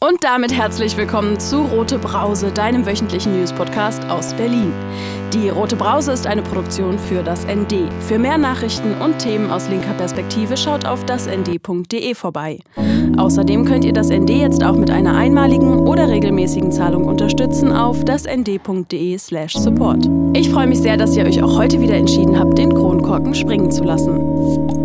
Und damit herzlich willkommen zu Rote Brause, deinem wöchentlichen News-Podcast aus Berlin. Die Rote Brause ist eine Produktion für das ND. Für mehr Nachrichten und Themen aus linker Perspektive schaut auf dasnd.de vorbei. Außerdem könnt ihr das ND jetzt auch mit einer einmaligen oder regelmäßigen Zahlung unterstützen auf dasnd.de/support. Ich freue mich sehr, dass ihr euch auch heute wieder entschieden habt, den Kronkorken springen zu lassen.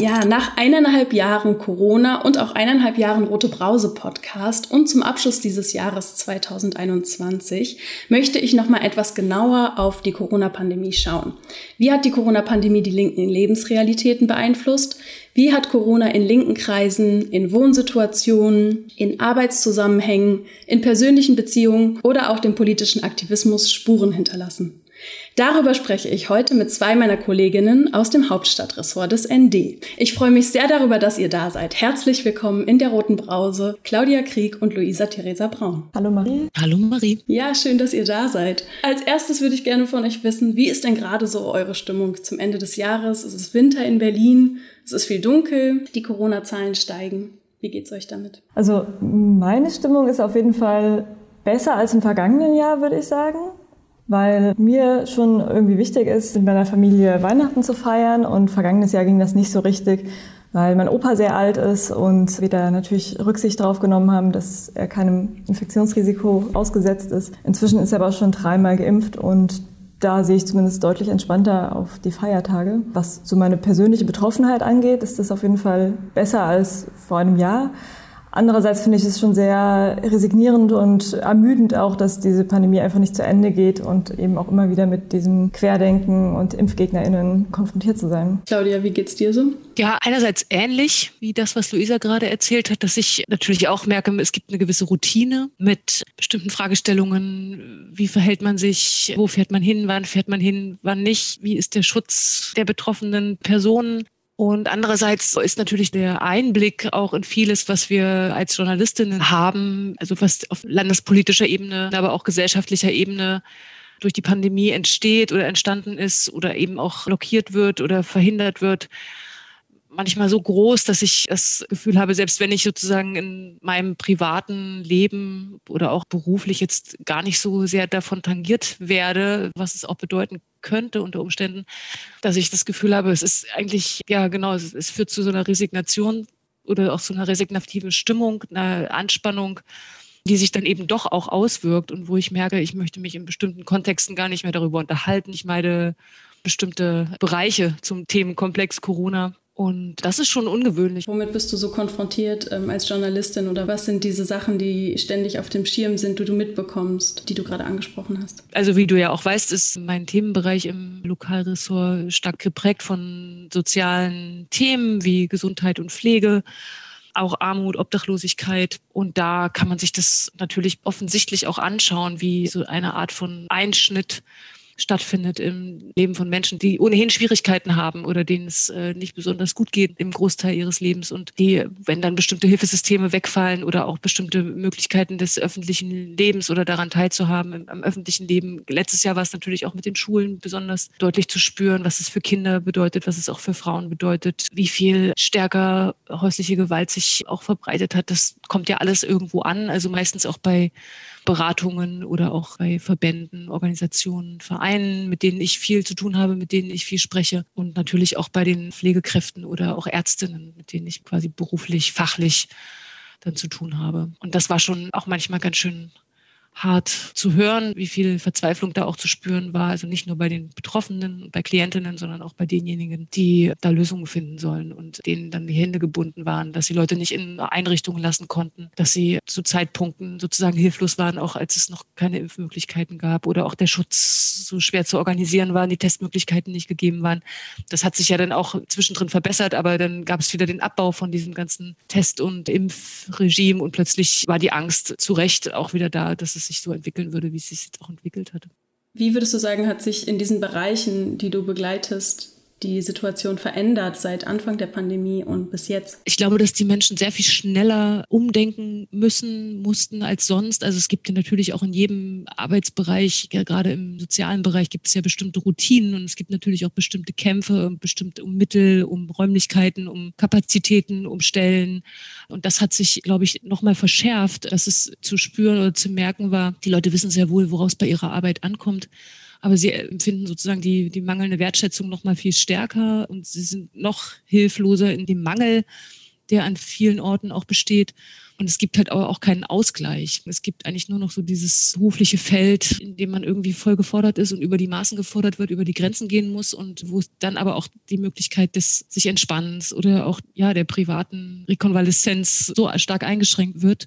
Ja, nach eineinhalb Jahren Corona und auch eineinhalb Jahren Rote Brause Podcast und zum Abschluss dieses Jahres 2021 möchte ich noch mal etwas genauer auf die Corona-Pandemie schauen. Wie hat die Corona-Pandemie die linken Lebensrealitäten beeinflusst? Wie hat Corona in linken Kreisen, in Wohnsituationen, in Arbeitszusammenhängen, in persönlichen Beziehungen oder auch dem politischen Aktivismus Spuren hinterlassen? Darüber spreche ich heute mit zwei meiner Kolleginnen aus dem Hauptstadtressort des ND. Ich freue mich sehr darüber, dass ihr da seid. Herzlich willkommen in der Roten Brause, Claudia Krieg und Luisa Theresa Braun. Hallo Marie. Hallo Marie. Ja, schön, dass ihr da seid. Als erstes würde ich gerne von euch wissen, wie ist denn gerade so eure Stimmung zum Ende des Jahres? Es ist Winter in Berlin, es ist viel dunkel, die Corona-Zahlen steigen. Wie geht's euch damit? Also meine Stimmung ist auf jeden Fall besser als im vergangenen Jahr, würde ich sagen weil mir schon irgendwie wichtig ist, mit meiner Familie Weihnachten zu feiern. Und vergangenes Jahr ging das nicht so richtig, weil mein Opa sehr alt ist und wir da natürlich Rücksicht darauf genommen haben, dass er keinem Infektionsrisiko ausgesetzt ist. Inzwischen ist er aber schon dreimal geimpft und da sehe ich zumindest deutlich entspannter auf die Feiertage. Was so meine persönliche Betroffenheit angeht, ist das auf jeden Fall besser als vor einem Jahr. Andererseits finde ich es schon sehr resignierend und ermüdend auch, dass diese Pandemie einfach nicht zu Ende geht und eben auch immer wieder mit diesem Querdenken und ImpfgegnerInnen konfrontiert zu sein. Claudia, wie geht's dir so? Ja, einerseits ähnlich wie das, was Luisa gerade erzählt hat, dass ich natürlich auch merke, es gibt eine gewisse Routine mit bestimmten Fragestellungen. Wie verhält man sich? Wo fährt man hin? Wann fährt man hin? Wann nicht? Wie ist der Schutz der betroffenen Personen? Und andererseits ist natürlich der Einblick auch in vieles, was wir als Journalistinnen haben, also was auf landespolitischer Ebene, aber auch gesellschaftlicher Ebene durch die Pandemie entsteht oder entstanden ist oder eben auch blockiert wird oder verhindert wird, manchmal so groß, dass ich das Gefühl habe, selbst wenn ich sozusagen in meinem privaten Leben oder auch beruflich jetzt gar nicht so sehr davon tangiert werde, was es auch bedeuten könnte unter Umständen, dass ich das Gefühl habe, es ist eigentlich, ja genau, es, es führt zu so einer Resignation oder auch zu einer resignativen Stimmung, einer Anspannung, die sich dann eben doch auch auswirkt und wo ich merke, ich möchte mich in bestimmten Kontexten gar nicht mehr darüber unterhalten. Ich meine bestimmte Bereiche zum Themenkomplex Corona und das ist schon ungewöhnlich. Womit bist du so konfrontiert ähm, als Journalistin oder was sind diese Sachen, die ständig auf dem Schirm sind, die du mitbekommst, die du gerade angesprochen hast? Also wie du ja auch weißt, ist mein Themenbereich im Lokalressort stark geprägt von sozialen Themen wie Gesundheit und Pflege auch Armut, Obdachlosigkeit. Und da kann man sich das natürlich offensichtlich auch anschauen, wie so eine Art von Einschnitt stattfindet im Leben von Menschen, die ohnehin Schwierigkeiten haben oder denen es äh, nicht besonders gut geht im Großteil ihres Lebens und die, wenn dann bestimmte Hilfesysteme wegfallen oder auch bestimmte Möglichkeiten des öffentlichen Lebens oder daran teilzuhaben im, am öffentlichen Leben. Letztes Jahr war es natürlich auch mit den Schulen besonders deutlich zu spüren, was es für Kinder bedeutet, was es auch für Frauen bedeutet, wie viel stärker häusliche Gewalt sich auch verbreitet hat. Das kommt ja alles irgendwo an, also meistens auch bei Beratungen oder auch bei Verbänden, Organisationen, Vereinen, mit denen ich viel zu tun habe, mit denen ich viel spreche und natürlich auch bei den Pflegekräften oder auch Ärztinnen, mit denen ich quasi beruflich, fachlich dann zu tun habe. Und das war schon auch manchmal ganz schön hart zu hören, wie viel Verzweiflung da auch zu spüren war. Also nicht nur bei den Betroffenen, bei Klientinnen, sondern auch bei denjenigen, die da Lösungen finden sollen und denen dann die Hände gebunden waren, dass sie Leute nicht in Einrichtungen lassen konnten, dass sie zu Zeitpunkten sozusagen hilflos waren, auch als es noch keine Impfmöglichkeiten gab oder auch der Schutz so schwer zu organisieren war, die Testmöglichkeiten nicht gegeben waren. Das hat sich ja dann auch zwischendrin verbessert, aber dann gab es wieder den Abbau von diesem ganzen Test- und Impfregime und plötzlich war die Angst zu Recht auch wieder da, dass es sich so entwickeln würde, wie es sich jetzt auch entwickelt hat. Wie würdest du sagen, hat sich in diesen Bereichen, die du begleitest, die Situation verändert seit Anfang der Pandemie und bis jetzt? Ich glaube, dass die Menschen sehr viel schneller umdenken müssen, mussten als sonst. Also es gibt ja natürlich auch in jedem Arbeitsbereich, ja, gerade im sozialen Bereich, gibt es ja bestimmte Routinen und es gibt natürlich auch bestimmte Kämpfe, bestimmte um Mittel, um Räumlichkeiten, um Kapazitäten, um Stellen. Und das hat sich, glaube ich, nochmal verschärft, dass es zu spüren oder zu merken war. Die Leute wissen sehr wohl, woraus bei ihrer Arbeit ankommt aber sie empfinden sozusagen die, die mangelnde Wertschätzung noch mal viel stärker und sie sind noch hilfloser in dem Mangel, der an vielen Orten auch besteht. Und es gibt halt auch keinen Ausgleich. Es gibt eigentlich nur noch so dieses berufliche Feld, in dem man irgendwie voll gefordert ist und über die Maßen gefordert wird, über die Grenzen gehen muss und wo es dann aber auch die Möglichkeit des sich Entspannens oder auch ja der privaten Rekonvaleszenz so stark eingeschränkt wird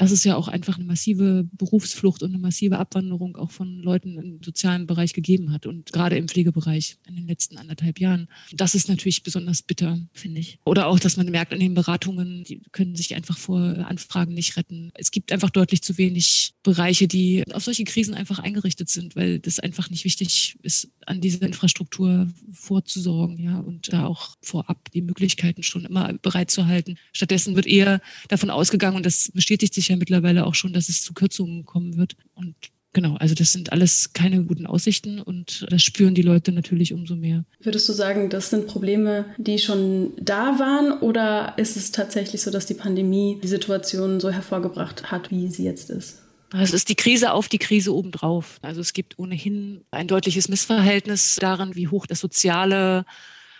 dass es ja auch einfach eine massive Berufsflucht und eine massive Abwanderung auch von Leuten im sozialen Bereich gegeben hat und gerade im Pflegebereich in den letzten anderthalb Jahren. Das ist natürlich besonders bitter, finde ich. Oder auch, dass man merkt an den Beratungen, die können sich einfach vor Anfragen nicht retten. Es gibt einfach deutlich zu wenig Bereiche, die auf solche Krisen einfach eingerichtet sind, weil das einfach nicht wichtig ist, an diese Infrastruktur vorzusorgen, ja, und da auch vorab die Möglichkeiten schon immer bereitzuhalten. Stattdessen wird eher davon ausgegangen, und das bestätigt sich ja mittlerweile auch schon, dass es zu Kürzungen kommen wird. Und genau, also das sind alles keine guten Aussichten und das spüren die Leute natürlich umso mehr. Würdest du sagen, das sind Probleme, die schon da waren oder ist es tatsächlich so, dass die Pandemie die Situation so hervorgebracht hat, wie sie jetzt ist? Es ist die Krise auf die Krise obendrauf. Also es gibt ohnehin ein deutliches Missverhältnis darin, wie hoch das Soziale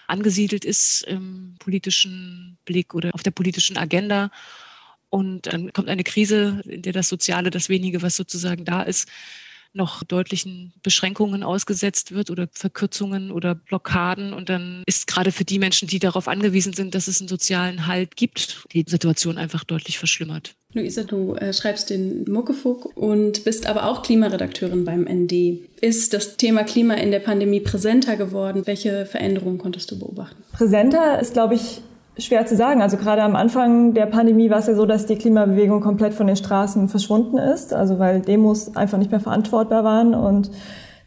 angesiedelt ist im politischen Blick oder auf der politischen Agenda. Und dann kommt eine Krise, in der das Soziale, das wenige, was sozusagen da ist, noch deutlichen Beschränkungen ausgesetzt wird oder Verkürzungen oder Blockaden. Und dann ist gerade für die Menschen, die darauf angewiesen sind, dass es einen sozialen Halt gibt, die Situation einfach deutlich verschlimmert. Luisa, du äh, schreibst den Muckefuck und bist aber auch Klimaredakteurin beim ND. Ist das Thema Klima in der Pandemie präsenter geworden? Welche Veränderungen konntest du beobachten? Präsenter ist, glaube ich, schwer zu sagen. Also gerade am Anfang der Pandemie war es ja so, dass die Klimabewegung komplett von den Straßen verschwunden ist, also weil Demos einfach nicht mehr verantwortbar waren und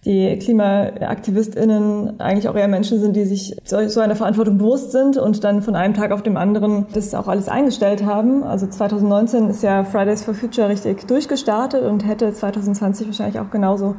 die KlimaaktivistInnen eigentlich auch eher Menschen sind, die sich so einer Verantwortung bewusst sind und dann von einem Tag auf den anderen das auch alles eingestellt haben. Also 2019 ist ja Fridays for Future richtig durchgestartet und hätte 2020 wahrscheinlich auch genauso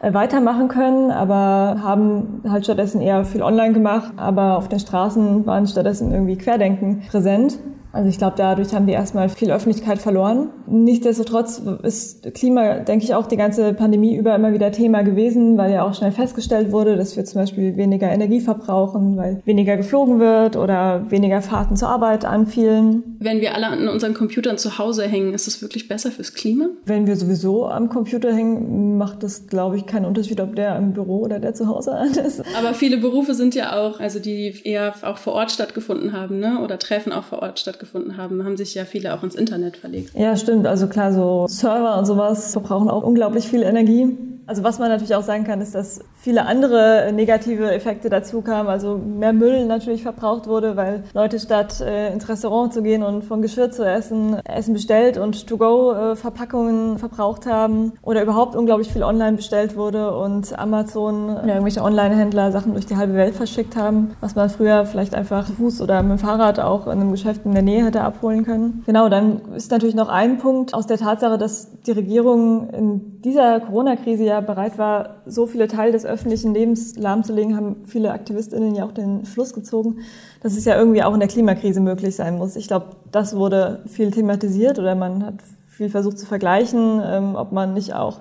weitermachen können, aber haben halt stattdessen eher viel online gemacht. Aber auf den Straßen waren stattdessen irgendwie Querdenken präsent. Also ich glaube, dadurch haben wir erstmal viel Öffentlichkeit verloren. Nichtsdestotrotz ist Klima, denke ich, auch die ganze Pandemie über immer wieder Thema gewesen, weil ja auch schnell festgestellt wurde, dass wir zum Beispiel weniger Energie verbrauchen, weil weniger geflogen wird oder weniger Fahrten zur Arbeit anfielen. Wenn wir alle an unseren Computern zu Hause hängen, ist das wirklich besser fürs Klima? Wenn wir sowieso am Computer hängen, macht das, glaube ich, keinen Unterschied, ob der im Büro oder der zu Hause ist. Aber viele Berufe sind ja auch, also die eher auch vor Ort stattgefunden haben, ne? oder Treffen auch vor Ort stattgefunden stattgefunden haben, haben sich ja viele auch ins Internet verlegt. Ja, stimmt. Also klar, so Server und sowas verbrauchen auch unglaublich viel Energie. Also was man natürlich auch sagen kann, ist, dass viele andere negative Effekte dazu kamen. Also mehr Müll natürlich verbraucht wurde, weil Leute statt äh, ins Restaurant zu gehen und von Geschirr zu essen, Essen bestellt und To-Go-Verpackungen äh, verbraucht haben. Oder überhaupt unglaublich viel online bestellt wurde und Amazon oder irgendwelche Online-Händler Sachen durch die halbe Welt verschickt haben, was man früher vielleicht einfach zu Fuß oder mit dem Fahrrad auch in einem Geschäft in der Nähe hätte abholen können. Genau, dann ist natürlich noch ein Punkt aus der Tatsache, dass die Regierung in dieser Corona-Krise ja ja bereit war, so viele Teile des öffentlichen Lebens lahmzulegen, haben viele AktivistInnen ja auch den Schluss gezogen, dass es ja irgendwie auch in der Klimakrise möglich sein muss. Ich glaube, das wurde viel thematisiert oder man hat viel versucht zu vergleichen, ähm, ob man nicht auch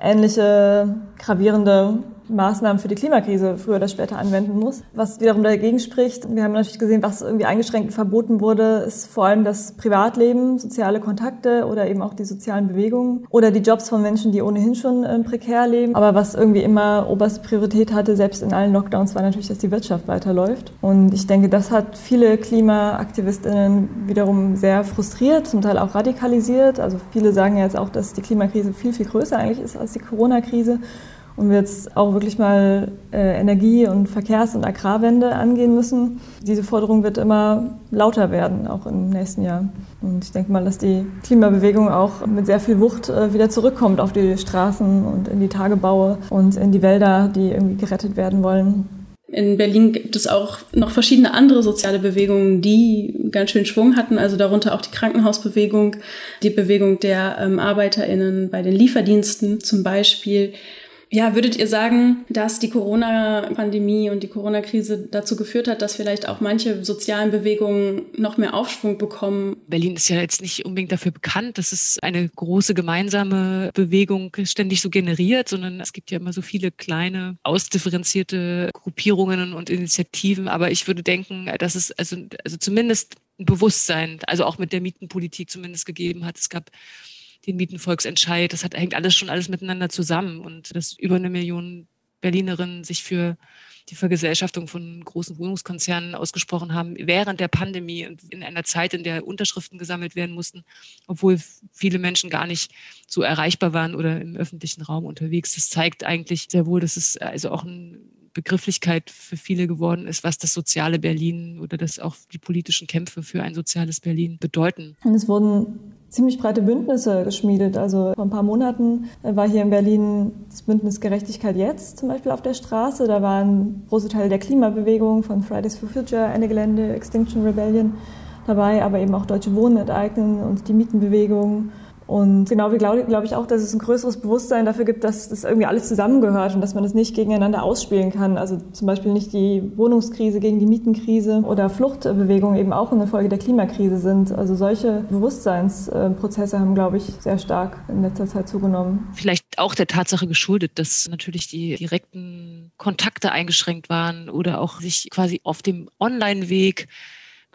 ähnliche gravierende Maßnahmen für die Klimakrise früher oder später anwenden muss. Was wiederum dagegen spricht, wir haben natürlich gesehen, was irgendwie eingeschränkt und verboten wurde, ist vor allem das Privatleben, soziale Kontakte oder eben auch die sozialen Bewegungen oder die Jobs von Menschen, die ohnehin schon äh, prekär leben. Aber was irgendwie immer oberste Priorität hatte, selbst in allen Lockdowns, war natürlich, dass die Wirtschaft weiterläuft. Und ich denke, das hat viele KlimaaktivistInnen wiederum sehr frustriert, zum Teil auch radikalisiert. Also viele sagen ja jetzt auch, dass die Klimakrise viel, viel größer eigentlich ist als die Corona-Krise und wir jetzt auch wirklich mal äh, Energie- und Verkehrs- und Agrarwende angehen müssen. Diese Forderung wird immer lauter werden, auch im nächsten Jahr. Und ich denke mal, dass die Klimabewegung auch mit sehr viel Wucht äh, wieder zurückkommt auf die Straßen und in die Tagebaue und in die Wälder, die irgendwie gerettet werden wollen. In Berlin gibt es auch noch verschiedene andere soziale Bewegungen, die ganz schön Schwung hatten, also darunter auch die Krankenhausbewegung, die Bewegung der ähm, Arbeiterinnen bei den Lieferdiensten zum Beispiel. Ja, würdet ihr sagen, dass die Corona-Pandemie und die Corona-Krise dazu geführt hat, dass vielleicht auch manche sozialen Bewegungen noch mehr Aufschwung bekommen? Berlin ist ja jetzt nicht unbedingt dafür bekannt, dass es eine große gemeinsame Bewegung ständig so generiert, sondern es gibt ja immer so viele kleine, ausdifferenzierte Gruppierungen und Initiativen. Aber ich würde denken, dass es also, also zumindest ein Bewusstsein, also auch mit der Mietenpolitik zumindest gegeben hat. Es gab den Mietenvolksentscheid. Das hat, hängt alles schon alles miteinander zusammen. Und dass über eine Million Berlinerinnen sich für die Vergesellschaftung von großen Wohnungskonzernen ausgesprochen haben, während der Pandemie und in einer Zeit, in der Unterschriften gesammelt werden mussten, obwohl viele Menschen gar nicht so erreichbar waren oder im öffentlichen Raum unterwegs. Das zeigt eigentlich sehr wohl, dass es also auch eine Begrifflichkeit für viele geworden ist, was das soziale Berlin oder das auch die politischen Kämpfe für ein soziales Berlin bedeuten. Und es wurden ziemlich breite Bündnisse geschmiedet. Also vor ein paar Monaten war hier in Berlin das Bündnis Gerechtigkeit jetzt zum Beispiel auf der Straße. Da waren große Teile der Klimabewegung von Fridays for Future, Ende Gelände, Extinction Rebellion dabei, aber eben auch Deutsche Wohnen enteignen und die Mietenbewegung und genau wie glaube glaub ich auch, dass es ein größeres Bewusstsein dafür gibt, dass das irgendwie alles zusammengehört und dass man das nicht gegeneinander ausspielen kann. Also zum Beispiel nicht die Wohnungskrise gegen die Mietenkrise oder Fluchtbewegungen eben auch eine Folge der Klimakrise sind. Also solche Bewusstseinsprozesse haben, glaube ich, sehr stark in letzter Zeit zugenommen. Vielleicht auch der Tatsache geschuldet, dass natürlich die direkten Kontakte eingeschränkt waren oder auch sich quasi auf dem Online-Weg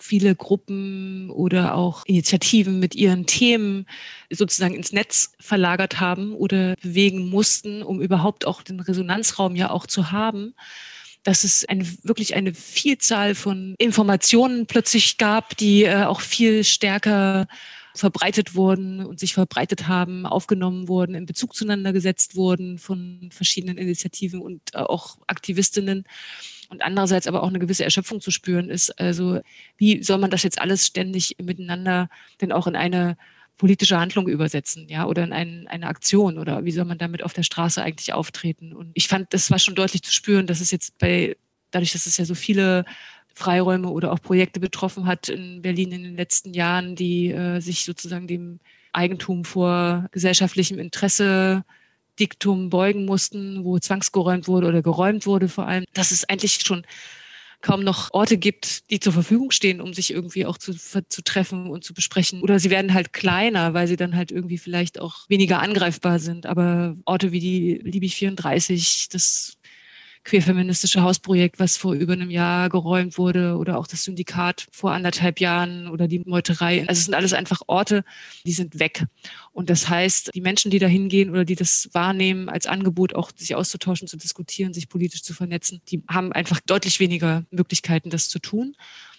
viele Gruppen oder auch Initiativen mit ihren Themen sozusagen ins Netz verlagert haben oder bewegen mussten, um überhaupt auch den Resonanzraum ja auch zu haben. Dass es eine, wirklich eine Vielzahl von Informationen plötzlich gab, die äh, auch viel stärker verbreitet wurden und sich verbreitet haben, aufgenommen wurden, in Bezug zueinander gesetzt wurden von verschiedenen Initiativen und äh, auch Aktivistinnen und andererseits aber auch eine gewisse Erschöpfung zu spüren ist. Also wie soll man das jetzt alles ständig miteinander denn auch in eine politische Handlung übersetzen, ja, oder in ein, eine Aktion oder wie soll man damit auf der Straße eigentlich auftreten? Und ich fand, das war schon deutlich zu spüren, dass es jetzt bei, dadurch, dass es ja so viele Freiräume oder auch Projekte betroffen hat in Berlin in den letzten Jahren, die äh, sich sozusagen dem Eigentum vor gesellschaftlichem Interesse Diktum beugen mussten, wo zwangsgeräumt wurde oder geräumt wurde vor allem, dass es eigentlich schon kaum noch Orte gibt, die zur Verfügung stehen, um sich irgendwie auch zu, zu treffen und zu besprechen. Oder sie werden halt kleiner, weil sie dann halt irgendwie vielleicht auch weniger angreifbar sind. Aber Orte wie die Liebig 34, das queerfeministische Hausprojekt, was vor über einem Jahr geräumt wurde oder auch das Syndikat vor anderthalb Jahren oder die Meuterei. Also es sind alles einfach Orte, die sind weg. Und das heißt, die Menschen, die da hingehen oder die das wahrnehmen als Angebot, auch sich auszutauschen, zu diskutieren, sich politisch zu vernetzen, die haben einfach deutlich weniger Möglichkeiten, das zu tun.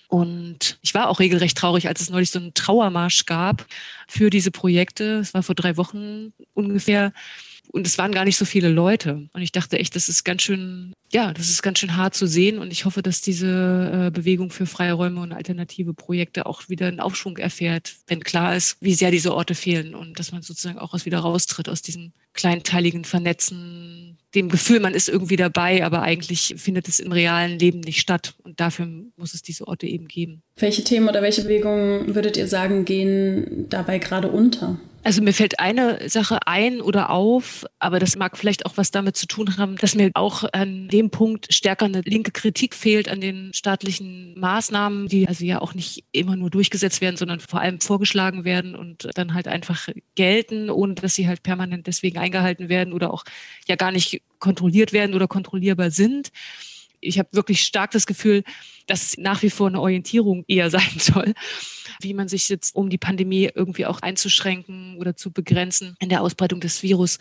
Und ich war auch regelrecht traurig, als es neulich so einen Trauermarsch gab für diese Projekte. Es war vor drei Wochen ungefähr und es waren gar nicht so viele Leute. Und ich dachte echt, das ist ganz schön, ja, das ist ganz schön hart zu sehen. Und ich hoffe, dass diese äh, Bewegung für freie Räume und alternative Projekte auch wieder einen Aufschwung erfährt, wenn klar ist, wie sehr diese Orte fehlen und dass man sozusagen auch aus wieder raustritt aus diesem kleinteiligen Vernetzen, dem Gefühl, man ist irgendwie dabei, aber eigentlich findet es im realen Leben nicht statt. Und dafür muss es diese Orte eben geben. Welche Themen oder welche Bewegungen würdet ihr sagen, gehen dabei gerade unter? Also mir fällt eine Sache ein oder auf, aber das mag vielleicht auch was damit zu tun haben, dass mir auch an dem Punkt stärker eine linke Kritik fehlt an den staatlichen Maßnahmen, die also ja auch nicht immer nur durchgesetzt werden, sondern vor allem vorgeschlagen werden und dann halt einfach gelten, ohne dass sie halt permanent deswegen eingehalten werden oder auch ja gar nicht kontrolliert werden oder kontrollierbar sind ich habe wirklich stark das Gefühl, dass nach wie vor eine Orientierung eher sein soll, wie man sich jetzt, um die Pandemie irgendwie auch einzuschränken oder zu begrenzen in der Ausbreitung des Virus,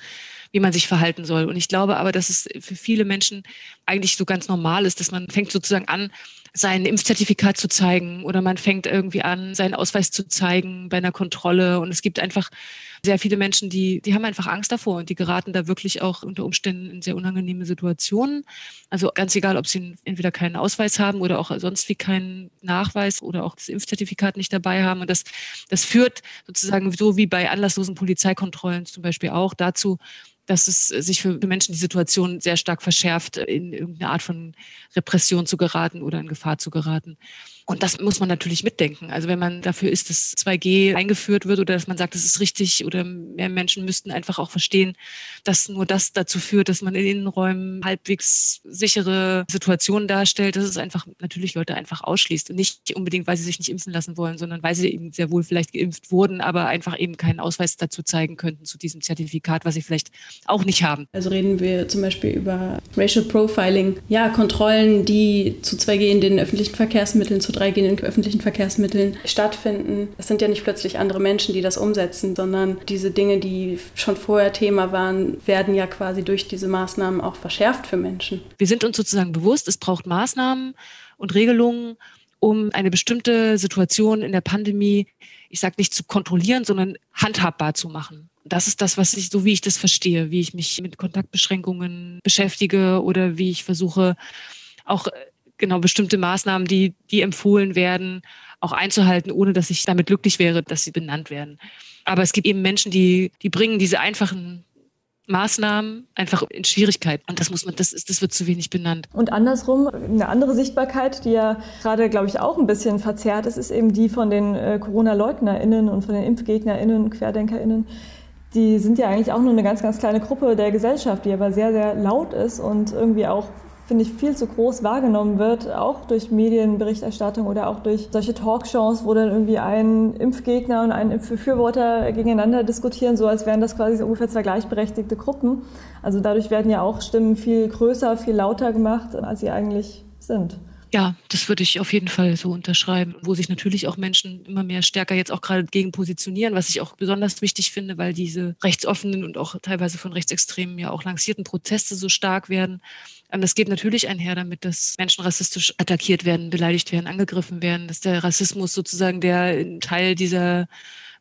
wie man sich verhalten soll. Und ich glaube aber, dass es für viele Menschen eigentlich so ganz normal ist, dass man fängt sozusagen an, sein Impfzertifikat zu zeigen oder man fängt irgendwie an, seinen Ausweis zu zeigen bei einer Kontrolle. Und es gibt einfach sehr viele Menschen, die, die haben einfach Angst davor und die geraten da wirklich auch unter Umständen in sehr unangenehme Situationen. Also ganz egal, ob sie entweder keinen Ausweis haben oder auch sonst wie keinen Nachweis oder auch das Impfzertifikat nicht dabei haben. Und das, das führt sozusagen so wie bei anlasslosen Polizeikontrollen zum Beispiel auch dazu, dass es sich für Menschen die Situation sehr stark verschärft, in irgendeine Art von Repression zu geraten oder in Gefahr zu geraten. Und das muss man natürlich mitdenken. Also wenn man dafür ist, dass 2G eingeführt wird oder dass man sagt, das ist richtig oder mehr Menschen müssten einfach auch verstehen, dass nur das dazu führt, dass man in Innenräumen halbwegs sichere Situationen darstellt, dass es einfach natürlich Leute einfach ausschließt. Und nicht unbedingt, weil sie sich nicht impfen lassen wollen, sondern weil sie eben sehr wohl vielleicht geimpft wurden, aber einfach eben keinen Ausweis dazu zeigen könnten zu diesem Zertifikat, was sie vielleicht auch nicht haben. Also reden wir zum Beispiel über Racial Profiling, ja, Kontrollen, die zu 2G in den öffentlichen Verkehrsmitteln zu 3G in öffentlichen Verkehrsmitteln stattfinden. Es sind ja nicht plötzlich andere Menschen, die das umsetzen, sondern diese Dinge, die schon vorher Thema waren, werden ja quasi durch diese Maßnahmen auch verschärft für Menschen. Wir sind uns sozusagen bewusst, es braucht Maßnahmen und Regelungen, um eine bestimmte Situation in der Pandemie, ich sage nicht zu kontrollieren, sondern handhabbar zu machen. Das ist das, was ich, so wie ich das verstehe, wie ich mich mit Kontaktbeschränkungen beschäftige oder wie ich versuche, auch genau bestimmte Maßnahmen, die, die empfohlen werden, auch einzuhalten, ohne dass ich damit glücklich wäre, dass sie benannt werden. Aber es gibt eben Menschen, die, die bringen diese einfachen Maßnahmen einfach in Schwierigkeit. Und das muss man, das ist, das wird zu wenig benannt. Und andersrum, eine andere Sichtbarkeit, die ja gerade, glaube ich, auch ein bisschen verzerrt ist, ist eben die von den äh, Corona-LeugnerInnen und von den ImpfgegnerInnen, QuerdenkerInnen. Die sind ja eigentlich auch nur eine ganz, ganz kleine Gruppe der Gesellschaft, die aber sehr, sehr laut ist und irgendwie auch finde ich, viel zu groß wahrgenommen wird, auch durch Medienberichterstattung oder auch durch solche Talkshows, wo dann irgendwie ein Impfgegner und ein Impfbefürworter gegeneinander diskutieren, so als wären das quasi so ungefähr zwei gleichberechtigte Gruppen. Also dadurch werden ja auch Stimmen viel größer, viel lauter gemacht, als sie eigentlich sind. Ja, das würde ich auf jeden Fall so unterschreiben, wo sich natürlich auch Menschen immer mehr stärker jetzt auch gerade gegen positionieren, was ich auch besonders wichtig finde, weil diese rechtsoffenen und auch teilweise von Rechtsextremen ja auch lancierten Proteste so stark werden. Ähm, das geht natürlich einher damit, dass Menschen rassistisch attackiert werden, beleidigt werden, angegriffen werden, dass der Rassismus sozusagen der Teil dieser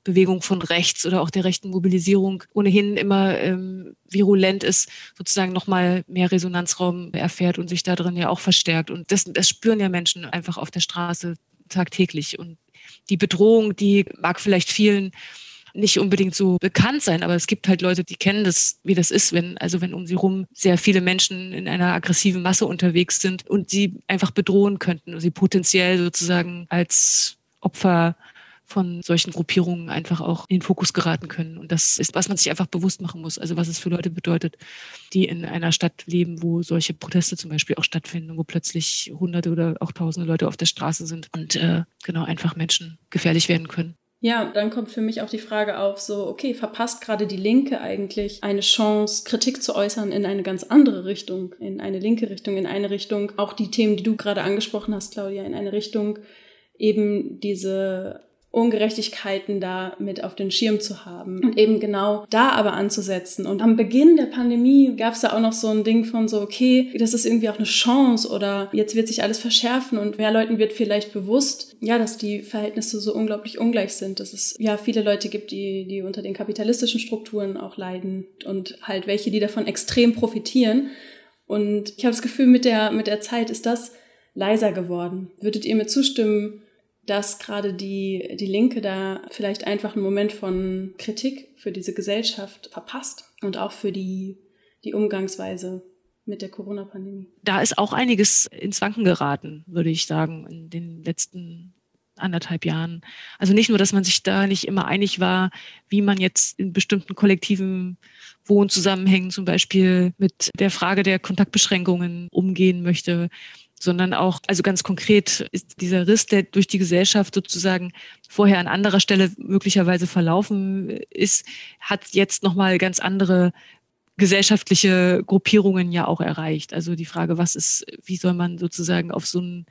Bewegung von rechts oder auch der rechten Mobilisierung ohnehin immer ähm, virulent ist, sozusagen nochmal mehr Resonanzraum erfährt und sich da drin ja auch verstärkt. Und das, das spüren ja Menschen einfach auf der Straße tagtäglich. Und die Bedrohung, die mag vielleicht vielen nicht unbedingt so bekannt sein, aber es gibt halt Leute, die kennen das, wie das ist, wenn, also wenn um sie rum sehr viele Menschen in einer aggressiven Masse unterwegs sind und sie einfach bedrohen könnten und sie potenziell sozusagen als Opfer von solchen Gruppierungen einfach auch in den Fokus geraten können. Und das ist, was man sich einfach bewusst machen muss. Also was es für Leute bedeutet, die in einer Stadt leben, wo solche Proteste zum Beispiel auch stattfinden, wo plötzlich hunderte oder auch tausende Leute auf der Straße sind und äh, genau einfach Menschen gefährlich werden können. Ja, dann kommt für mich auch die Frage auf, so, okay, verpasst gerade die Linke eigentlich eine Chance, Kritik zu äußern in eine ganz andere Richtung, in eine linke Richtung, in eine Richtung, auch die Themen, die du gerade angesprochen hast, Claudia, in eine Richtung, eben diese Ungerechtigkeiten da mit auf den Schirm zu haben und eben genau da aber anzusetzen. Und am Beginn der Pandemie gab es da auch noch so ein Ding von so, okay, das ist irgendwie auch eine Chance oder jetzt wird sich alles verschärfen und mehr Leuten wird vielleicht bewusst, ja, dass die Verhältnisse so unglaublich ungleich sind, dass es ja viele Leute gibt, die, die unter den kapitalistischen Strukturen auch leiden und halt welche, die davon extrem profitieren. Und ich habe das Gefühl, mit der, mit der Zeit ist das leiser geworden. Würdet ihr mir zustimmen, dass gerade die, die Linke da vielleicht einfach einen Moment von Kritik für diese Gesellschaft verpasst und auch für die, die Umgangsweise mit der Corona-Pandemie. Da ist auch einiges ins Wanken geraten, würde ich sagen, in den letzten anderthalb Jahren. Also nicht nur, dass man sich da nicht immer einig war, wie man jetzt in bestimmten kollektiven Wohnzusammenhängen zum Beispiel mit der Frage der Kontaktbeschränkungen umgehen möchte, sondern auch, also ganz konkret ist dieser Riss, der durch die Gesellschaft sozusagen vorher an anderer Stelle möglicherweise verlaufen ist, hat jetzt nochmal ganz andere gesellschaftliche Gruppierungen ja auch erreicht. Also die Frage, was ist, wie soll man sozusagen auf so ein,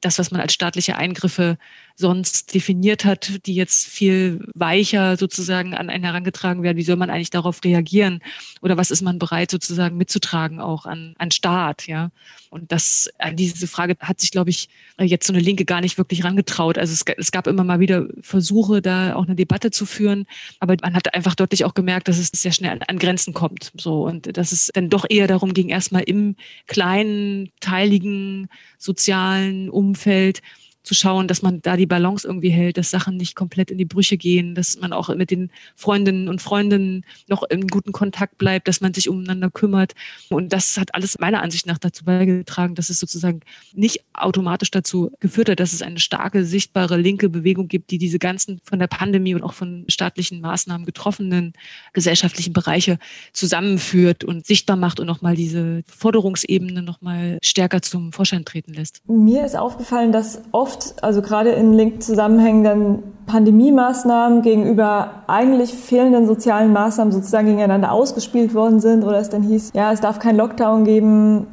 das, was man als staatliche Eingriffe sonst definiert hat, die jetzt viel weicher sozusagen an einen herangetragen werden. Wie soll man eigentlich darauf reagieren? Oder was ist man bereit sozusagen mitzutragen auch an, an Staat? Ja. Und das, an diese Frage hat sich, glaube ich, jetzt so eine Linke gar nicht wirklich rangetraut. Also es, es gab immer mal wieder Versuche, da auch eine Debatte zu führen. Aber man hat einfach deutlich auch gemerkt, dass es sehr schnell an, an Grenzen kommt. So. Und dass es dann doch eher darum ging, erstmal im kleinen, teiligen, sozialen Umfeld zu schauen, dass man da die Balance irgendwie hält, dass Sachen nicht komplett in die Brüche gehen, dass man auch mit den Freundinnen und Freundinnen noch in guten Kontakt bleibt, dass man sich umeinander kümmert. Und das hat alles meiner Ansicht nach dazu beigetragen, dass es sozusagen nicht automatisch dazu geführt hat, dass es eine starke, sichtbare linke Bewegung gibt, die diese ganzen von der Pandemie und auch von staatlichen Maßnahmen getroffenen gesellschaftlichen Bereiche zusammenführt und sichtbar macht und nochmal diese Forderungsebene nochmal stärker zum Vorschein treten lässt. Mir ist aufgefallen, dass oft, also gerade in linken Zusammenhängen, dann Pandemie-Maßnahmen gegenüber eigentlich fehlenden sozialen Maßnahmen sozusagen gegeneinander ausgespielt worden sind oder es dann hieß, ja, es darf keinen Lockdown geben,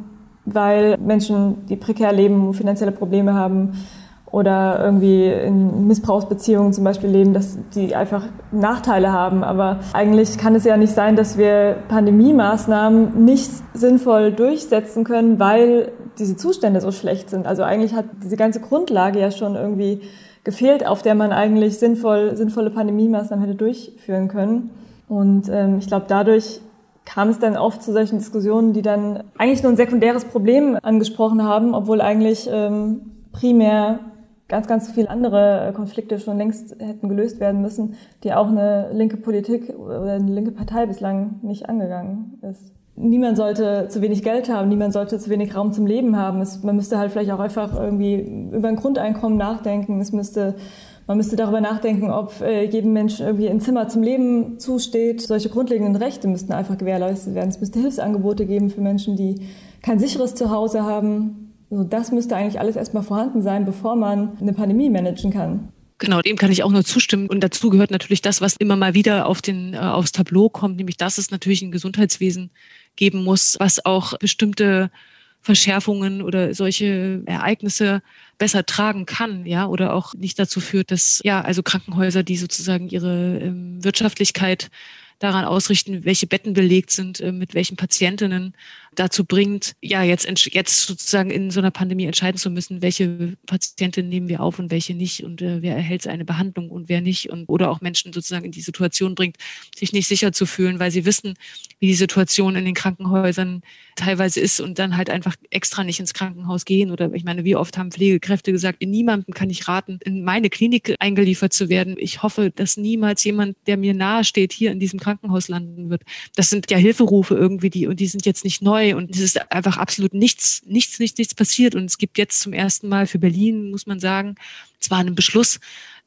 weil Menschen, die prekär leben, finanzielle Probleme haben, oder irgendwie in Missbrauchsbeziehungen zum Beispiel leben, dass die einfach Nachteile haben. Aber eigentlich kann es ja nicht sein, dass wir Pandemie-Maßnahmen nicht sinnvoll durchsetzen können, weil diese Zustände so schlecht sind. Also eigentlich hat diese ganze Grundlage ja schon irgendwie gefehlt, auf der man eigentlich sinnvoll, sinnvolle Pandemie-Maßnahmen hätte durchführen können. Und ähm, ich glaube, dadurch kam es dann oft zu solchen Diskussionen, die dann eigentlich nur ein sekundäres Problem angesprochen haben, obwohl eigentlich ähm, primär ganz, ganz viele andere äh, Konflikte schon längst hätten gelöst werden müssen, die auch eine linke Politik oder eine linke Partei bislang nicht angegangen ist. Niemand sollte zu wenig Geld haben, niemand sollte zu wenig Raum zum Leben haben. Es, man müsste halt vielleicht auch einfach irgendwie über ein Grundeinkommen nachdenken. Es müsste, man müsste darüber nachdenken, ob äh, jedem Menschen irgendwie ein Zimmer zum Leben zusteht. Solche grundlegenden Rechte müssten einfach gewährleistet werden. Es müsste Hilfsangebote geben für Menschen, die kein sicheres Zuhause haben. Also das müsste eigentlich alles erstmal vorhanden sein, bevor man eine Pandemie managen kann. Genau, dem kann ich auch nur zustimmen. Und dazu gehört natürlich das, was immer mal wieder auf den, äh, aufs Tableau kommt, nämlich dass es natürlich ein Gesundheitswesen geben muss, was auch bestimmte Verschärfungen oder solche Ereignisse besser tragen kann, ja, oder auch nicht dazu führt, dass, ja, also Krankenhäuser, die sozusagen ihre ähm, Wirtschaftlichkeit daran ausrichten, welche Betten belegt sind, äh, mit welchen Patientinnen dazu bringt, ja, jetzt, jetzt sozusagen in so einer Pandemie entscheiden zu müssen, welche Patientinnen nehmen wir auf und welche nicht und äh, wer erhält eine Behandlung und wer nicht und oder auch Menschen sozusagen in die Situation bringt, sich nicht sicher zu fühlen, weil sie wissen, wie die Situation in den Krankenhäusern teilweise ist und dann halt einfach extra nicht ins Krankenhaus gehen oder ich meine, wie oft haben Pflegekräfte gesagt, in niemandem kann ich raten, in meine Klinik eingeliefert zu werden. Ich hoffe, dass niemals jemand, der mir nahe steht, hier in diesem Krankenhaus landen wird. Das sind ja Hilferufe irgendwie, die und die sind jetzt nicht neu und es ist einfach absolut nichts, nichts, nichts, nichts passiert. Und es gibt jetzt zum ersten Mal für Berlin, muss man sagen, zwar einen Beschluss,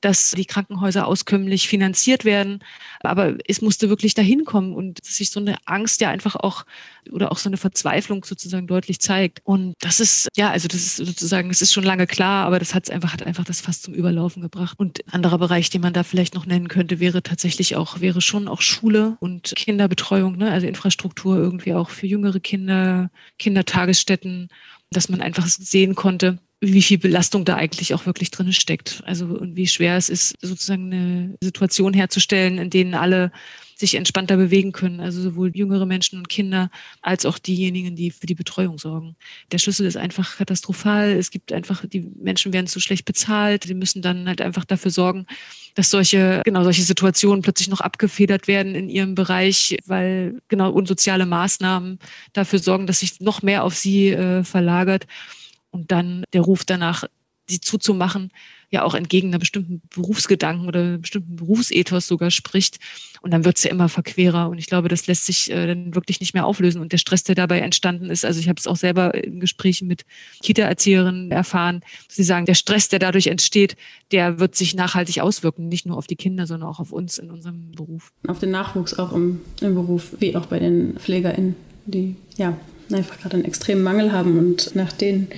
dass die Krankenhäuser auskömmlich finanziert werden. Aber es musste wirklich dahin kommen und sich so eine Angst ja einfach auch oder auch so eine Verzweiflung sozusagen deutlich zeigt. Und das ist, ja, also das ist sozusagen, es ist schon lange klar, aber das hat einfach, hat einfach das fast zum Überlaufen gebracht. Und anderer Bereich, den man da vielleicht noch nennen könnte, wäre tatsächlich auch, wäre schon auch Schule und Kinderbetreuung, ne? also Infrastruktur irgendwie auch für jüngere Kinder, Kindertagesstätten, dass man einfach sehen konnte, wie viel Belastung da eigentlich auch wirklich drin steckt. Also und wie schwer es ist, sozusagen eine Situation herzustellen, in denen alle sich entspannter bewegen können. Also sowohl jüngere Menschen und Kinder als auch diejenigen, die für die Betreuung sorgen. Der Schlüssel ist einfach katastrophal. Es gibt einfach, die Menschen werden zu schlecht bezahlt. Sie müssen dann halt einfach dafür sorgen, dass solche, genau solche Situationen plötzlich noch abgefedert werden in ihrem Bereich, weil genau unsoziale Maßnahmen dafür sorgen, dass sich noch mehr auf sie äh, verlagert und dann der Ruf danach, sie zuzumachen, ja auch entgegen einer bestimmten Berufsgedanken oder einem bestimmten Berufsethos sogar spricht. Und dann wird es ja immer verquerer. Und ich glaube, das lässt sich äh, dann wirklich nicht mehr auflösen. Und der Stress, der dabei entstanden ist, also ich habe es auch selber in Gesprächen mit Kita-Erzieherinnen erfahren, sie sagen, der Stress, der dadurch entsteht, der wird sich nachhaltig auswirken, nicht nur auf die Kinder, sondern auch auf uns in unserem Beruf. Auf den Nachwuchs auch im, im Beruf, wie auch bei den PflegerInnen, die ja einfach gerade einen extremen Mangel haben und nach den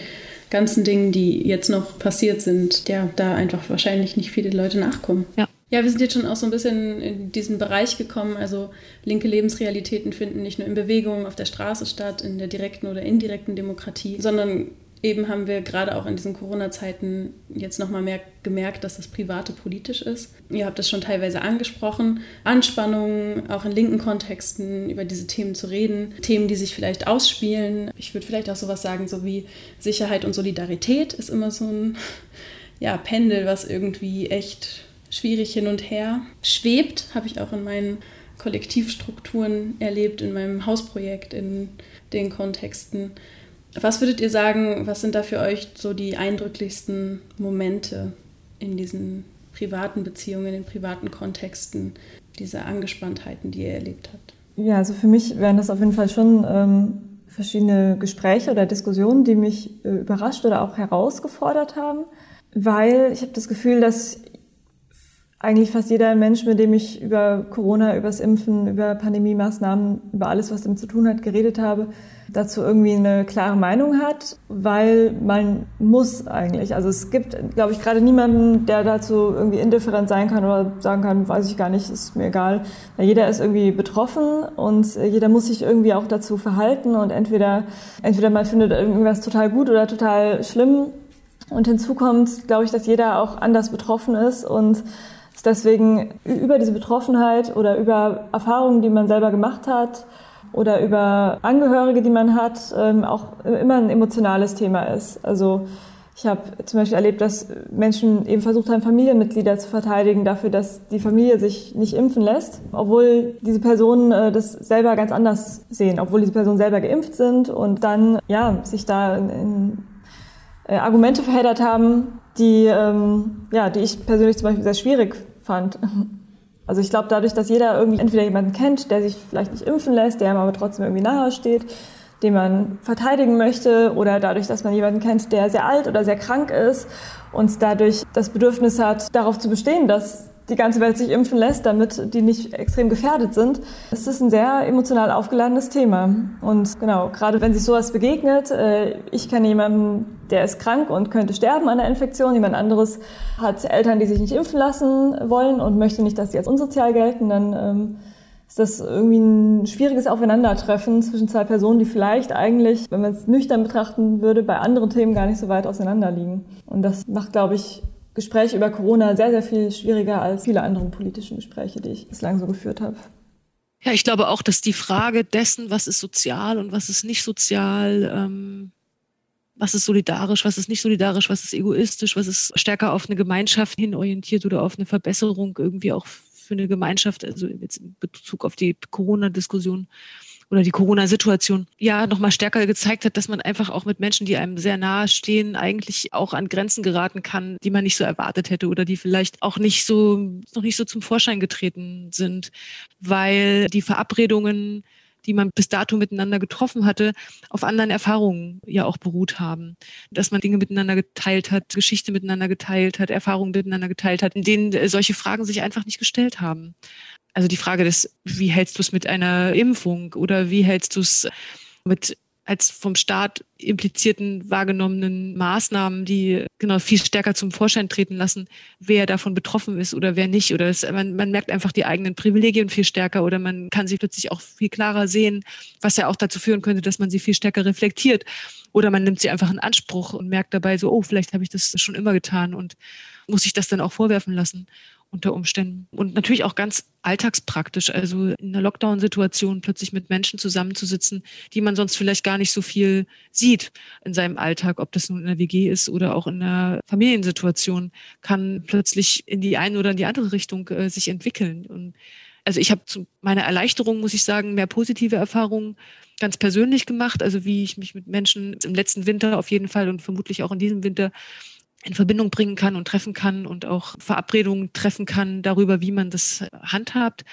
ganzen Dingen, die jetzt noch passiert sind, ja, da einfach wahrscheinlich nicht viele Leute nachkommen. Ja. Ja, wir sind jetzt schon auch so ein bisschen in diesen Bereich gekommen. Also linke Lebensrealitäten finden nicht nur in Bewegungen auf der Straße statt, in der direkten oder indirekten Demokratie, sondern eben haben wir gerade auch in diesen Corona-Zeiten jetzt nochmal mehr gemerkt, dass das Private politisch ist. Ihr habt das schon teilweise angesprochen. Anspannungen, auch in linken Kontexten, über diese Themen zu reden. Themen, die sich vielleicht ausspielen. Ich würde vielleicht auch sowas sagen, so wie Sicherheit und Solidarität ist immer so ein ja, Pendel, was irgendwie echt schwierig hin und her schwebt, habe ich auch in meinen Kollektivstrukturen erlebt, in meinem Hausprojekt, in den Kontexten Was würdet ihr sagen, was sind da für euch so die eindrücklichsten Momente in diesen privaten Beziehungen, in privaten Kontexten, diese Angespanntheiten, die ihr erlebt habt? Ja, also für mich wären das auf jeden Fall schon ähm, verschiedene Gespräche oder Diskussionen, die mich äh, überrascht oder auch herausgefordert haben, weil ich habe das Gefühl, dass eigentlich fast jeder Mensch, mit dem ich über Corona, über das Impfen, über Pandemie-Maßnahmen, über alles, was damit zu tun hat, geredet habe, dazu irgendwie eine klare Meinung hat, weil man muss eigentlich. Also es gibt, glaube ich, gerade niemanden, der dazu irgendwie indifferent sein kann oder sagen kann, weiß ich gar nicht, ist mir egal. Weil jeder ist irgendwie betroffen und jeder muss sich irgendwie auch dazu verhalten und entweder, entweder man findet irgendwas total gut oder total schlimm. Und hinzu kommt, glaube ich, dass jeder auch anders betroffen ist und deswegen über diese Betroffenheit oder über Erfahrungen, die man selber gemacht hat, oder über Angehörige, die man hat, ähm, auch immer ein emotionales Thema ist. Also ich habe zum Beispiel erlebt, dass Menschen eben versucht haben, Familienmitglieder zu verteidigen dafür, dass die Familie sich nicht impfen lässt, obwohl diese Personen äh, das selber ganz anders sehen, obwohl diese Personen selber geimpft sind und dann ja sich da in, in äh, Argumente verheddert haben, die ähm, ja, die ich persönlich zum Beispiel sehr schwierig fand. Also ich glaube, dadurch, dass jeder irgendwie entweder jemanden kennt, der sich vielleicht nicht impfen lässt, der ihm aber trotzdem irgendwie nahe steht, den man verteidigen möchte, oder dadurch, dass man jemanden kennt, der sehr alt oder sehr krank ist und dadurch das Bedürfnis hat, darauf zu bestehen, dass die ganze Welt sich impfen lässt, damit die nicht extrem gefährdet sind. Es ist ein sehr emotional aufgeladenes Thema. Und genau, gerade wenn sich sowas begegnet, äh, ich kenne jemanden, der ist krank und könnte sterben an der Infektion, jemand anderes hat Eltern, die sich nicht impfen lassen wollen und möchte nicht, dass sie als unsozial gelten, dann ähm, ist das irgendwie ein schwieriges Aufeinandertreffen zwischen zwei Personen, die vielleicht eigentlich, wenn man es nüchtern betrachten würde, bei anderen Themen gar nicht so weit auseinander liegen. Und das macht, glaube ich, Gespräche über Corona sehr, sehr viel schwieriger als viele andere politische Gespräche, die ich bislang so geführt habe. Ja, ich glaube auch, dass die Frage dessen, was ist sozial und was ist nicht sozial, ähm, was ist solidarisch, was ist nicht solidarisch, was ist egoistisch, was ist stärker auf eine Gemeinschaft hin orientiert oder auf eine Verbesserung irgendwie auch für eine Gemeinschaft, also jetzt in Bezug auf die Corona-Diskussion, oder die Corona-Situation ja nochmal stärker gezeigt hat, dass man einfach auch mit Menschen, die einem sehr nahe stehen, eigentlich auch an Grenzen geraten kann, die man nicht so erwartet hätte oder die vielleicht auch nicht so, noch nicht so zum Vorschein getreten sind, weil die Verabredungen die man bis dato miteinander getroffen hatte, auf anderen Erfahrungen ja auch beruht haben. Dass man Dinge miteinander geteilt hat, Geschichte miteinander geteilt hat, Erfahrungen miteinander geteilt hat, in denen solche Fragen sich einfach nicht gestellt haben. Also die Frage des, wie hältst du es mit einer Impfung oder wie hältst du es mit als vom Staat implizierten wahrgenommenen Maßnahmen, die genau viel stärker zum Vorschein treten lassen, wer davon betroffen ist oder wer nicht. Oder es, man, man merkt einfach die eigenen Privilegien viel stärker oder man kann sie plötzlich auch viel klarer sehen, was ja auch dazu führen könnte, dass man sie viel stärker reflektiert. Oder man nimmt sie einfach in Anspruch und merkt dabei so, oh, vielleicht habe ich das schon immer getan und muss ich das dann auch vorwerfen lassen unter Umständen. Und natürlich auch ganz alltagspraktisch, also in einer Lockdown-Situation plötzlich mit Menschen zusammenzusitzen, die man sonst vielleicht gar nicht so viel sieht in seinem Alltag, ob das nun in der WG ist oder auch in einer Familiensituation, kann plötzlich in die eine oder in die andere Richtung äh, sich entwickeln. Und also ich habe zu meiner Erleichterung, muss ich sagen, mehr positive Erfahrungen ganz persönlich gemacht, also wie ich mich mit Menschen im letzten Winter auf jeden Fall und vermutlich auch in diesem Winter in Verbindung bringen kann und treffen kann und auch Verabredungen treffen kann darüber, wie man das handhabt.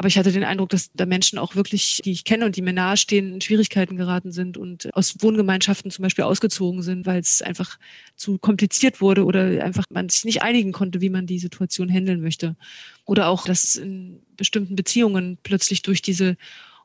Aber ich hatte den Eindruck, dass da Menschen auch wirklich, die ich kenne und die mir nahestehen, in Schwierigkeiten geraten sind und aus Wohngemeinschaften zum Beispiel ausgezogen sind, weil es einfach zu kompliziert wurde oder einfach man sich nicht einigen konnte, wie man die Situation handeln möchte. Oder auch, dass in bestimmten Beziehungen plötzlich durch diese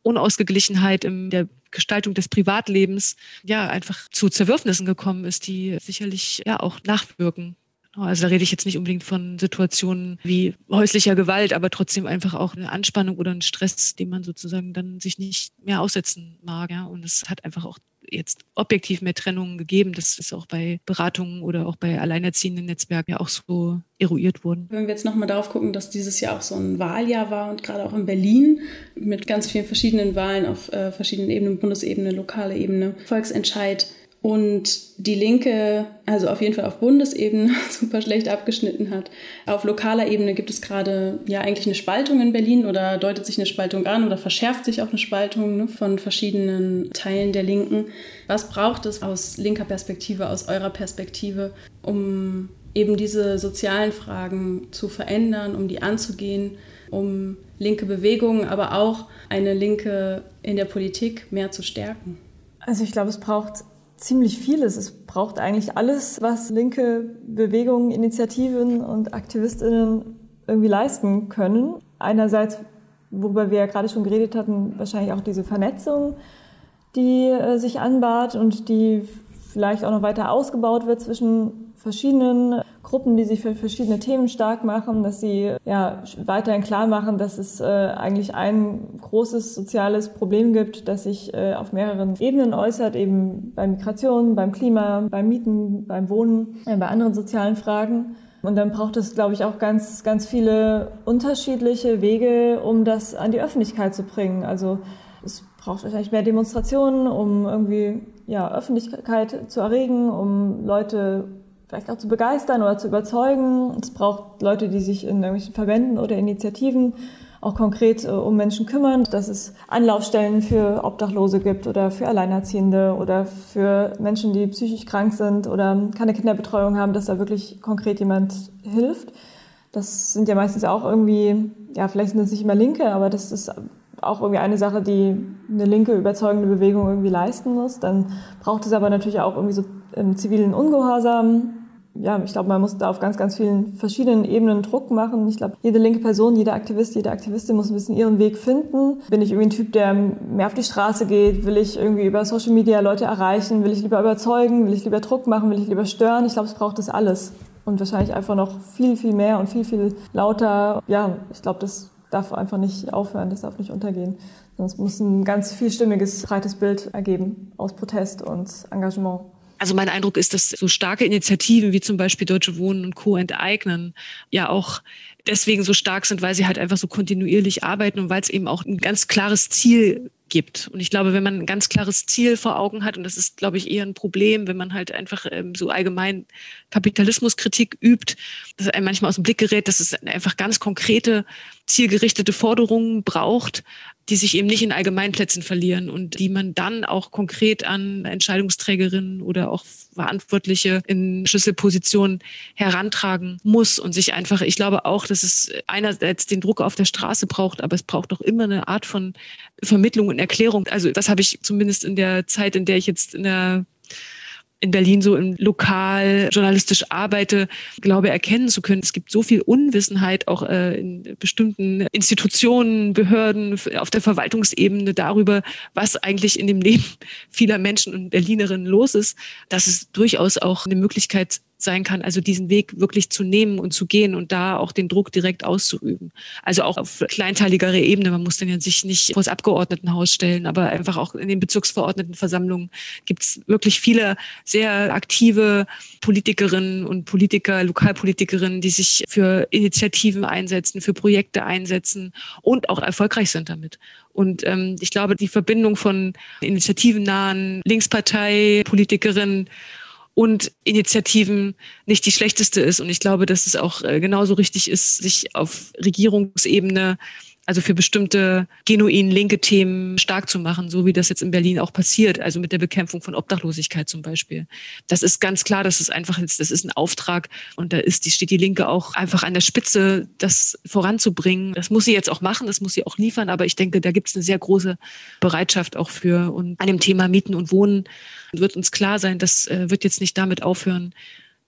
Unausgeglichenheit in der Gestaltung des Privatlebens ja einfach zu Zerwürfnissen gekommen ist, die sicherlich ja auch nachwirken. Also da rede ich jetzt nicht unbedingt von Situationen wie häuslicher Gewalt, aber trotzdem einfach auch eine Anspannung oder ein Stress, dem man sozusagen dann sich nicht mehr aussetzen mag. Ja? Und es hat einfach auch jetzt objektiv mehr Trennungen gegeben. Das ist auch bei Beratungen oder auch bei alleinerziehenden Netzwerken ja auch so eruiert worden. Wenn wir jetzt nochmal darauf gucken, dass dieses Jahr auch so ein Wahljahr war und gerade auch in Berlin mit ganz vielen verschiedenen Wahlen auf äh, verschiedenen Ebenen, Bundesebene, lokale Ebene, Volksentscheid und die Linke, also auf jeden Fall auf Bundesebene, super schlecht abgeschnitten hat. Auf lokaler Ebene gibt es gerade ja eigentlich eine Spaltung in Berlin oder deutet sich eine Spaltung an oder verschärft sich auch eine Spaltung ne, von verschiedenen Teilen der Linken. Was braucht es aus linker Perspektive, aus eurer Perspektive, um eben diese sozialen Fragen zu verändern, um die anzugehen, um linke Bewegungen, aber auch eine Linke in der Politik mehr zu stärken? Also ich glaube, es braucht ziemlich vieles. Es braucht eigentlich alles, was linke Bewegungen, Initiativen und Aktivistinnen irgendwie leisten können. Einerseits, worüber wir ja gerade schon geredet hatten, wahrscheinlich auch diese Vernetzung, die äh, sich anbahnt und die vielleicht auch noch weiter ausgebaut wird zwischen verschiedenen Gruppen, die sich für verschiedene Themen stark machen, dass sie ja weiterhin klar machen, dass es äh, eigentlich ein großes soziales Problem gibt, das sich äh, auf mehreren Ebenen äußert, eben bei Migration, beim Klima, beim Mieten, beim Wohnen, äh, bei anderen sozialen Fragen. Und dann braucht es, glaube ich, auch ganz, ganz viele unterschiedliche Wege, um das an die Öffentlichkeit zu bringen. Also es braucht wahrscheinlich mehr Demonstrationen, um irgendwie ja, Öffentlichkeit zu erregen, um Leute vielleicht auch zu begeistern oder zu überzeugen. Es braucht Leute, die sich in irgendwelchen Verbänden oder Initiativen auch konkret äh, um Menschen kümmern, dass es Anlaufstellen für Obdachlose gibt oder für Alleinerziehende oder für Menschen, die psychisch krank sind oder keine Kinderbetreuung haben, dass da wirklich konkret jemand hilft. Das sind ja meistens auch irgendwie, ja, vielleicht sind das nicht immer Linke, aber das ist auch irgendwie eine Sache, die eine linke überzeugende Bewegung irgendwie leisten muss. Dann braucht es aber natürlich auch irgendwie so im zivilen Ungehorsam. Ja, ich glaube, man muss da auf ganz, ganz vielen verschiedenen Ebenen Druck machen. Ich glaube, jede linke Person, jeder Aktivist, jede Aktivistin muss ein bisschen ihren Weg finden. Bin ich irgendwie ein Typ, der mehr auf die Straße geht? Will ich irgendwie über Social Media Leute erreichen? Will ich lieber überzeugen? Will ich lieber Druck machen? Will ich lieber stören? Ich glaube, es braucht das alles. Und wahrscheinlich einfach noch viel, viel mehr und viel, viel lauter. Ja, ich glaube, das darf einfach nicht aufhören, das darf nicht untergehen. Sonst muss ein ganz vielstimmiges, breites Bild ergeben aus Protest und Engagement. Also mein Eindruck ist, dass so starke Initiativen wie zum Beispiel Deutsche Wohnen und Co. enteignen ja auch deswegen so stark sind, weil sie halt einfach so kontinuierlich arbeiten und weil es eben auch ein ganz klares Ziel gibt. Und ich glaube, wenn man ein ganz klares Ziel vor Augen hat, und das ist, glaube ich, eher ein Problem, wenn man halt einfach ähm, so allgemein Kapitalismuskritik übt, dass einem manchmal aus dem Blick gerät, dass es einfach ganz konkrete, zielgerichtete Forderungen braucht, die sich eben nicht in Allgemeinplätzen verlieren und die man dann auch konkret an Entscheidungsträgerinnen oder auch Verantwortliche in Schlüsselpositionen herantragen muss und sich einfach, ich glaube auch, dass es einerseits den Druck auf der Straße braucht, aber es braucht auch immer eine Art von Vermittlung und Erklärung. Also das habe ich zumindest in der Zeit, in der ich jetzt in der in Berlin so im Lokal journalistisch arbeite, glaube erkennen zu können. Es gibt so viel Unwissenheit auch äh, in bestimmten Institutionen, Behörden, auf der Verwaltungsebene darüber, was eigentlich in dem Leben vieler Menschen und Berlinerinnen los ist, dass es durchaus auch eine Möglichkeit sein kann, also diesen Weg wirklich zu nehmen und zu gehen und da auch den Druck direkt auszuüben. Also auch auf kleinteiligere Ebene. Man muss dann ja sich nicht vor das Abgeordnetenhaus stellen, aber einfach auch in den Bezirksverordnetenversammlungen gibt es wirklich viele sehr aktive Politikerinnen und Politiker, Lokalpolitikerinnen, die sich für Initiativen einsetzen, für Projekte einsetzen und auch erfolgreich sind damit. Und ähm, ich glaube, die Verbindung von initiativennahen Linkspartei-Politikerinnen und Initiativen nicht die schlechteste ist. Und ich glaube, dass es auch äh, genauso richtig ist, sich auf Regierungsebene also für bestimmte genuin linke Themen stark zu machen, so wie das jetzt in Berlin auch passiert, also mit der Bekämpfung von Obdachlosigkeit zum Beispiel. Das ist ganz klar, das ist einfach jetzt, das ist ein Auftrag und da ist, die steht die Linke auch einfach an der Spitze, das voranzubringen. Das muss sie jetzt auch machen, das muss sie auch liefern, aber ich denke, da gibt es eine sehr große Bereitschaft auch für. Und an dem Thema Mieten und Wohnen wird uns klar sein, das äh, wird jetzt nicht damit aufhören,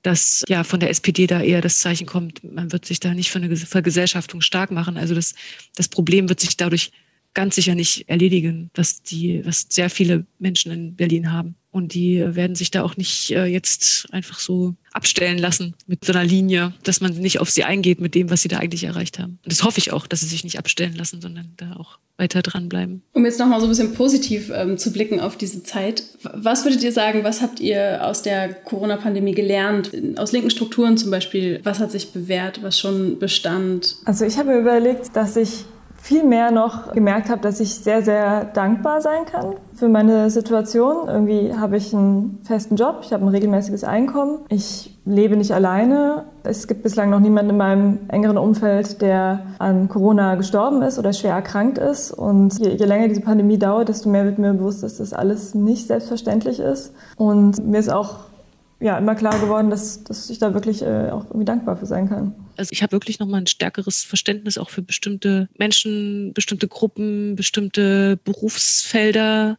dass ja von der SPD da eher das Zeichen kommt, man wird sich da nicht für eine Vergesellschaftung stark machen. Also das, das Problem wird sich dadurch ganz sicher nicht erledigen, was die, was sehr viele Menschen in Berlin haben. Und die werden sich da auch nicht äh, jetzt einfach so abstellen lassen mit so einer Linie, dass man nicht auf sie eingeht mit dem, was sie da eigentlich erreicht haben. Und das hoffe ich auch, dass sie sich nicht abstellen lassen, sondern da auch weiter dranbleiben. Um jetzt nochmal so ein bisschen positiv ähm, zu blicken auf diese Zeit. Was würdet ihr sagen, was habt ihr aus der Corona-Pandemie gelernt? Aus linken Strukturen zum Beispiel, was hat sich bewährt, was schon bestand? Also ich habe überlegt, dass ich viel mehr noch gemerkt habe, dass ich sehr, sehr dankbar sein kann für meine Situation. Irgendwie habe ich einen festen Job, ich habe ein regelmäßiges Einkommen, ich lebe nicht alleine. Es gibt bislang noch niemanden in meinem engeren Umfeld, der an Corona gestorben ist oder schwer erkrankt ist. Und je, je länger diese Pandemie dauert, desto mehr wird mir bewusst, dass das alles nicht selbstverständlich ist. Und mir ist auch ja, immer klar geworden, dass, dass ich da wirklich äh, auch irgendwie dankbar für sein kann. Also ich habe wirklich nochmal ein stärkeres Verständnis auch für bestimmte Menschen, bestimmte Gruppen, bestimmte Berufsfelder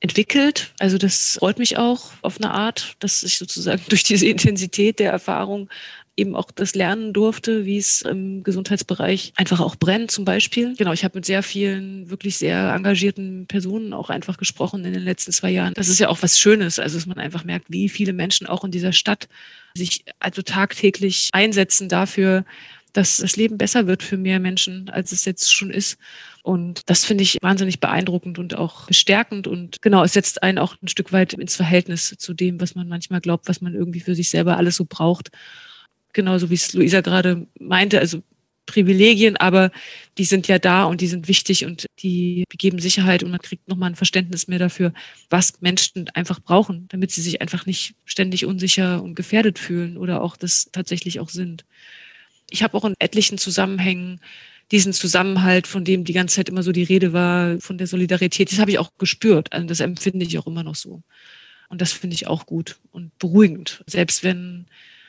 entwickelt. Also das freut mich auch auf eine Art, dass ich sozusagen durch diese Intensität der Erfahrung eben auch das lernen durfte, wie es im Gesundheitsbereich einfach auch brennt zum Beispiel. Genau, ich habe mit sehr vielen wirklich sehr engagierten Personen auch einfach gesprochen in den letzten zwei Jahren. Das ist ja auch was Schönes, also dass man einfach merkt, wie viele Menschen auch in dieser Stadt sich also tagtäglich einsetzen dafür, dass das Leben besser wird für mehr Menschen, als es jetzt schon ist. Und das finde ich wahnsinnig beeindruckend und auch bestärkend. Und genau, es setzt einen auch ein Stück weit ins Verhältnis zu dem, was man manchmal glaubt, was man irgendwie für sich selber alles so braucht genauso wie es Luisa gerade meinte, also Privilegien, aber die sind ja da und die sind wichtig und die geben Sicherheit und man kriegt nochmal ein Verständnis mehr dafür, was Menschen einfach brauchen, damit sie sich einfach nicht ständig unsicher und gefährdet fühlen oder auch das tatsächlich auch sind. Ich habe auch in etlichen Zusammenhängen diesen Zusammenhalt, von dem die ganze Zeit immer so die Rede war, von der Solidarität, das habe ich auch gespürt. Also das empfinde ich auch immer noch so. Und das finde ich auch gut und beruhigend. Selbst wenn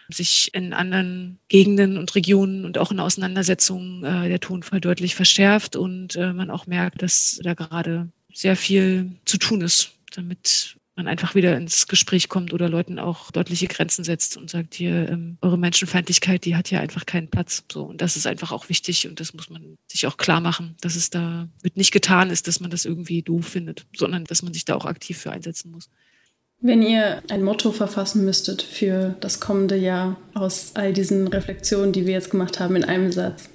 sich in anderen Gegenden und Regionen und auch in Auseinandersetzungen äh, der Tonfall deutlich verschärft und äh, man auch merkt, dass da gerade sehr viel zu tun ist, damit man einfach wieder ins Gespräch kommt oder Leuten auch deutliche Grenzen setzt und sagt, hier, ähm, eure Menschenfeindlichkeit, die hat hier einfach keinen Platz. So, und das ist einfach auch wichtig und das muss man sich auch klar machen, dass es da mit nicht getan ist, dass man das irgendwie doof findet, sondern dass man sich da auch aktiv für einsetzen muss. Wenn ihr ein Motto verfassen müsstet für das kommende Jahr aus all diesen Reflexionen, die wir jetzt gemacht haben, in einem Satz,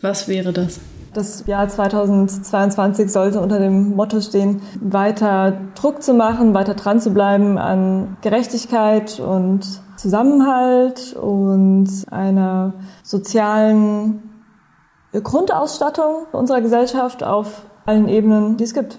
was wäre das? Das Jahr 2022 sollte unter dem Motto stehen, weiter Druck zu machen, weiter dran zu bleiben an Gerechtigkeit und Zusammenhalt und einer sozialen Grundausstattung unserer Gesellschaft auf allen Ebenen, die es gibt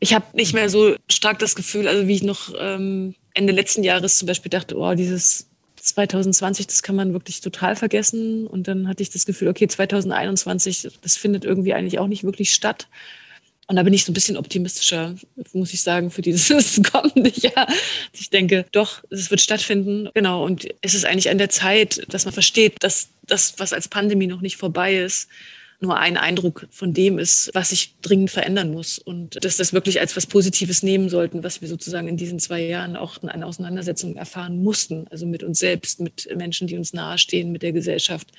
ich habe nicht mehr so stark das Gefühl, also wie ich noch ähm, Ende letzten Jahres zum Beispiel dachte, oh, dieses 2020, das kann man wirklich total vergessen. Und dann hatte ich das Gefühl, okay, 2021, das findet irgendwie eigentlich auch nicht wirklich statt. Und da bin ich so ein bisschen optimistischer, muss ich sagen, für dieses kommende Jahr. Ich denke, doch, es wird stattfinden. Genau. Und es ist eigentlich an der Zeit, dass man versteht, dass das, was als Pandemie noch nicht vorbei ist, nur ein Eindruck von dem ist, was sich dringend verändern muss. Und dass das wirklich als was Positives nehmen sollten, was wir sozusagen in diesen zwei Jahren auch in einer Auseinandersetzung erfahren mussten. Also mit uns selbst, mit Menschen, die uns nahestehen, mit der Gesellschaft,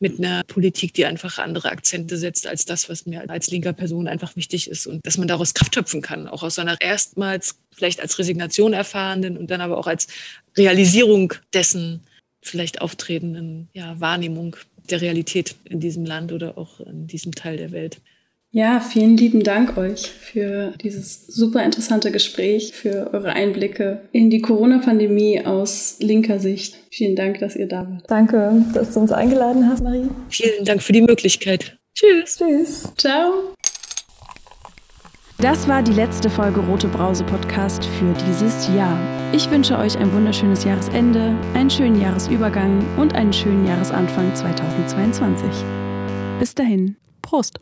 mit einer Politik, die einfach andere Akzente setzt als das, was mir als linker Person einfach wichtig ist. Und dass man daraus Kraft schöpfen kann, auch aus einer erstmals vielleicht als Resignation erfahrenen und dann aber auch als Realisierung dessen vielleicht auftretenden ja, Wahrnehmung der Realität in diesem Land oder auch in diesem Teil der Welt. Ja, vielen lieben Dank euch für dieses super interessante Gespräch, für eure Einblicke in die Corona-Pandemie aus linker Sicht. Vielen Dank, dass ihr da wart. Danke, dass du uns eingeladen hast, Marie. Vielen Dank für die Möglichkeit. Tschüss. Tschüss. Ciao. Das war die letzte Folge Rote Brause Podcast für dieses Jahr. Ich wünsche euch ein wunderschönes Jahresende, einen schönen Jahresübergang und einen schönen Jahresanfang 2022. Bis dahin, Prost!